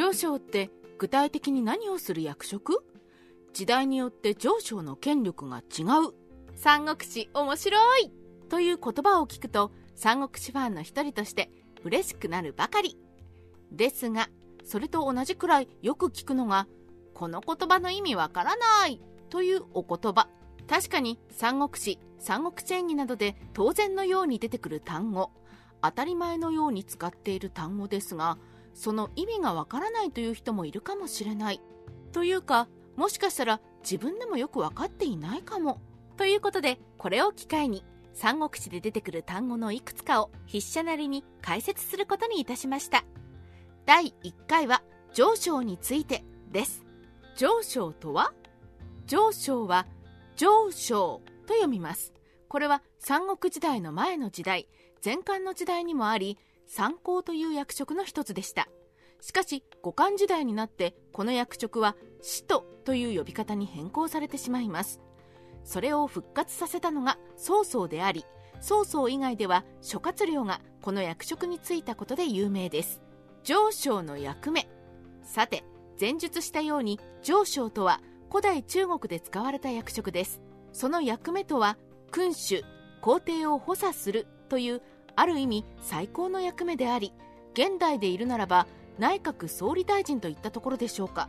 上昇って具体的に何をする役職？時代によって上昇の権力が違う。三国志面白い。という言葉を聞くと三国志ファンの一人として嬉しくなるばかり。ですがそれと同じくらいよく聞くのがこの言葉の意味わからない。というお言葉。確かに三国志三国志演義などで当然のように出てくる単語。当たり前のように使っている単語ですがその意味がわからないという人もいるかもしれない。というかもしかしたら自分でもよく分かっていないかも。ということでこれを機会に三国志で出てくる単語のいくつかを筆者なりに解説することにいたしました。第1回は上昇についてです。上昇とは？上昇は上昇と読みます。これは三国時代の前の時代前漢の時代にもあり三公という役職の一つでした。しかし五漢時代になってこの役職は使徒という呼び方に変更されてしまいます。それを復活させたのが曹操であり曹操以外では諸葛亮がこの役職に就いたことで有名です。上昇の役目。さて前述したように上昇とは古代中国で使われた役職です。その役目とは君主皇帝を補佐するというある意味最高の役目であり現代でいるならば内閣総理大臣といったところでしょうか。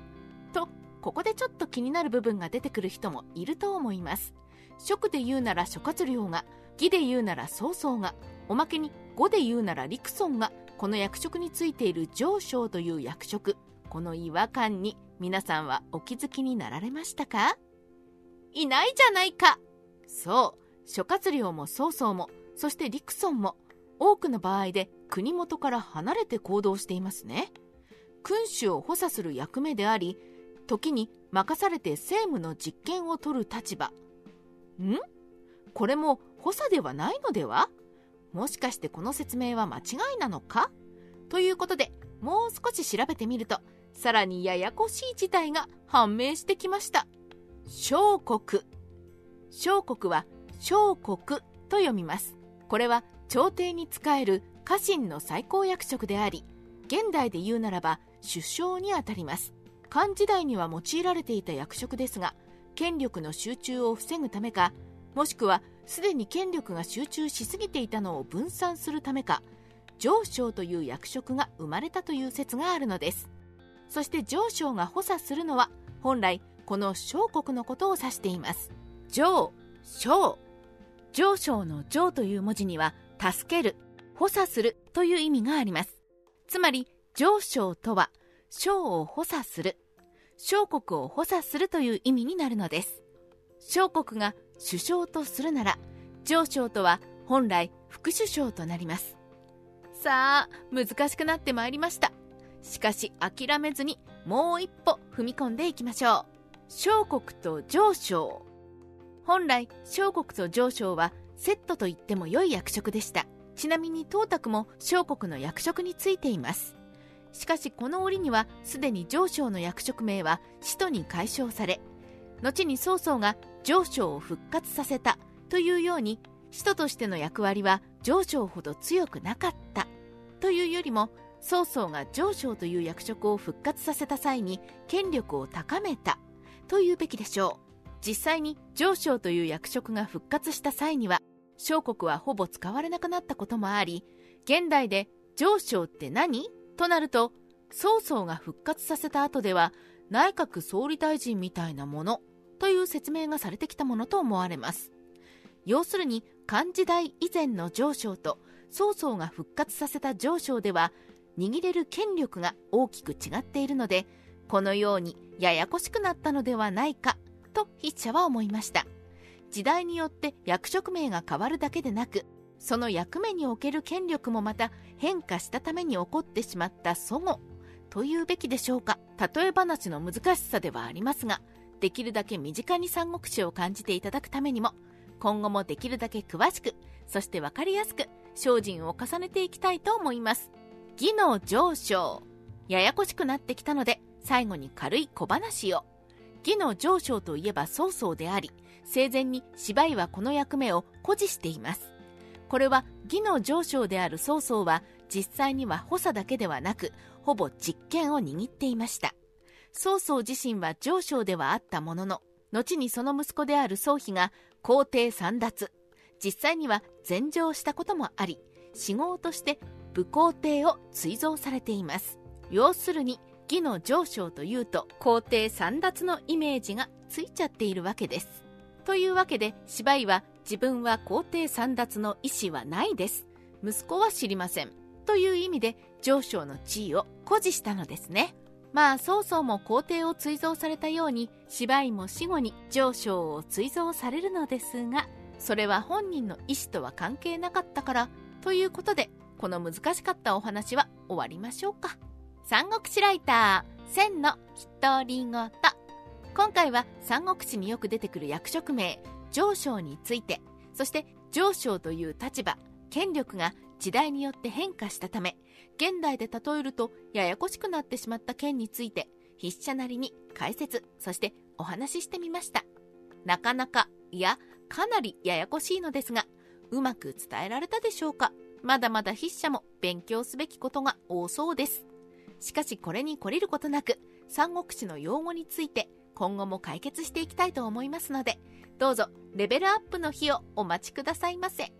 とここでちょっと気になる部分が出てくる人もいると思います。職で言うなら諸葛亮が義で言うなら曹操がおまけに語で言うなら陸遜がこの役職についている上昇という役職。この違和感に皆さんはお気づきになられましたか？いないじゃないか。そう諸葛亮も曹操もそして陸遜も多くの場合で国元から離れて行動していますね。君主を補佐する役目であり時に任されて政務の実権を取る立場。ん？これも補佐ではないのでは？もしかしてこの説明は間違いなのか？ということでもう少し調べてみるとさらにややこしい事態が判明してきました。小国。小国は小国と読みます。これは朝廷に仕える家臣の最高役職であり現代で言うならば首相にあたります。漢時代には用いられていた役職ですが権力の集中を防ぐためかもしくはすでに権力が集中しすぎていたのを分散するためか上昇という役職が生まれたという説があるのです。そして上昇が補佐するのは本来この小国のことを指しています。上昇上昇の上という文字には助ける補佐するという意味があります。つまり上昇とは小を補佐する小国を補佐するという意味になるのです。小国が首相とするなら上昇とは本来副首相となります。さあ難しくなってまいりました。しかし諦めずにもう一歩踏み込んでいきましょう。小国と上昇。本来小国と上昇はセットと言っても良い役職でした。ちなみに東卓も小国の役職についています。しかしこの折にはすでに上昇の役職名は使徒に解消され後に曹操が上昇を復活させたというように使徒としての役割は上昇ほど強くなかったというよりも曹操が上昇という役職を復活させた際に権力を高めたというべきでしょう。実際に上昇という役職が復活した際には小国はほぼ使われなくなったこともあり現代で上昇って何？となると曹操が復活させた後では内閣総理大臣みたいなものという説明がされてきたものと思われます。要するに漢時代以前の上昇と曹操が復活させた上昇では握れる権力が大きく違っているのでこのようにややこしくなったのではないかと筆者は思いました。時代によって役職名が変わるだけでなくその役目における権力もまた変化したために起こってしまった祖語というべきでしょうか。例え話の難しさではありますができるだけ身近に三国志を感じていただくためにも今後もできるだけ詳しくそして分かりやすく精進を重ねていきたいと思います。技能上昇。ややこしくなってきたので最後に軽い小話を。技能上昇といえば曹操であり生前に芝居はこの役目を誇示しています。これは義の上昇である曹操は実際には補佐だけではなくほぼ実権を握っていました。曹操自身は上昇ではあったものの後にその息子である宗妃が皇帝簒奪実際には禅譲したこともあり死号として武皇帝を追贈されています。要するに義の上昇というと皇帝簒奪のイメージがついちゃっているわけです。というわけで芝居は自分は皇帝簒奪の意思はないです。息子は知りません。という意味で上昇の地位を誇示したのですね。まあ曹操も皇帝を追贈されたように芝居も死後に上昇を追贈されるのですがそれは本人の意思とは関係なかったからということでこの難しかったお話は終わりましょうか。三国志ライター千の独り言今回は三国志によく出てくる役職名。上昇についてそして上昇という立場権力が時代によって変化したため現代で例えるとややこしくなってしまった件について筆者なりに解説そしてお話ししてみました。なかなかいやかなりややこしいのですがうまく伝えられたでしょうか？まだまだ筆者も勉強すべきことが多そうです。しかしこれに懲りることなく三国志の用語について今後も解決していきたいと思いますのでどうぞレベルアップの日をお待ちくださいませ。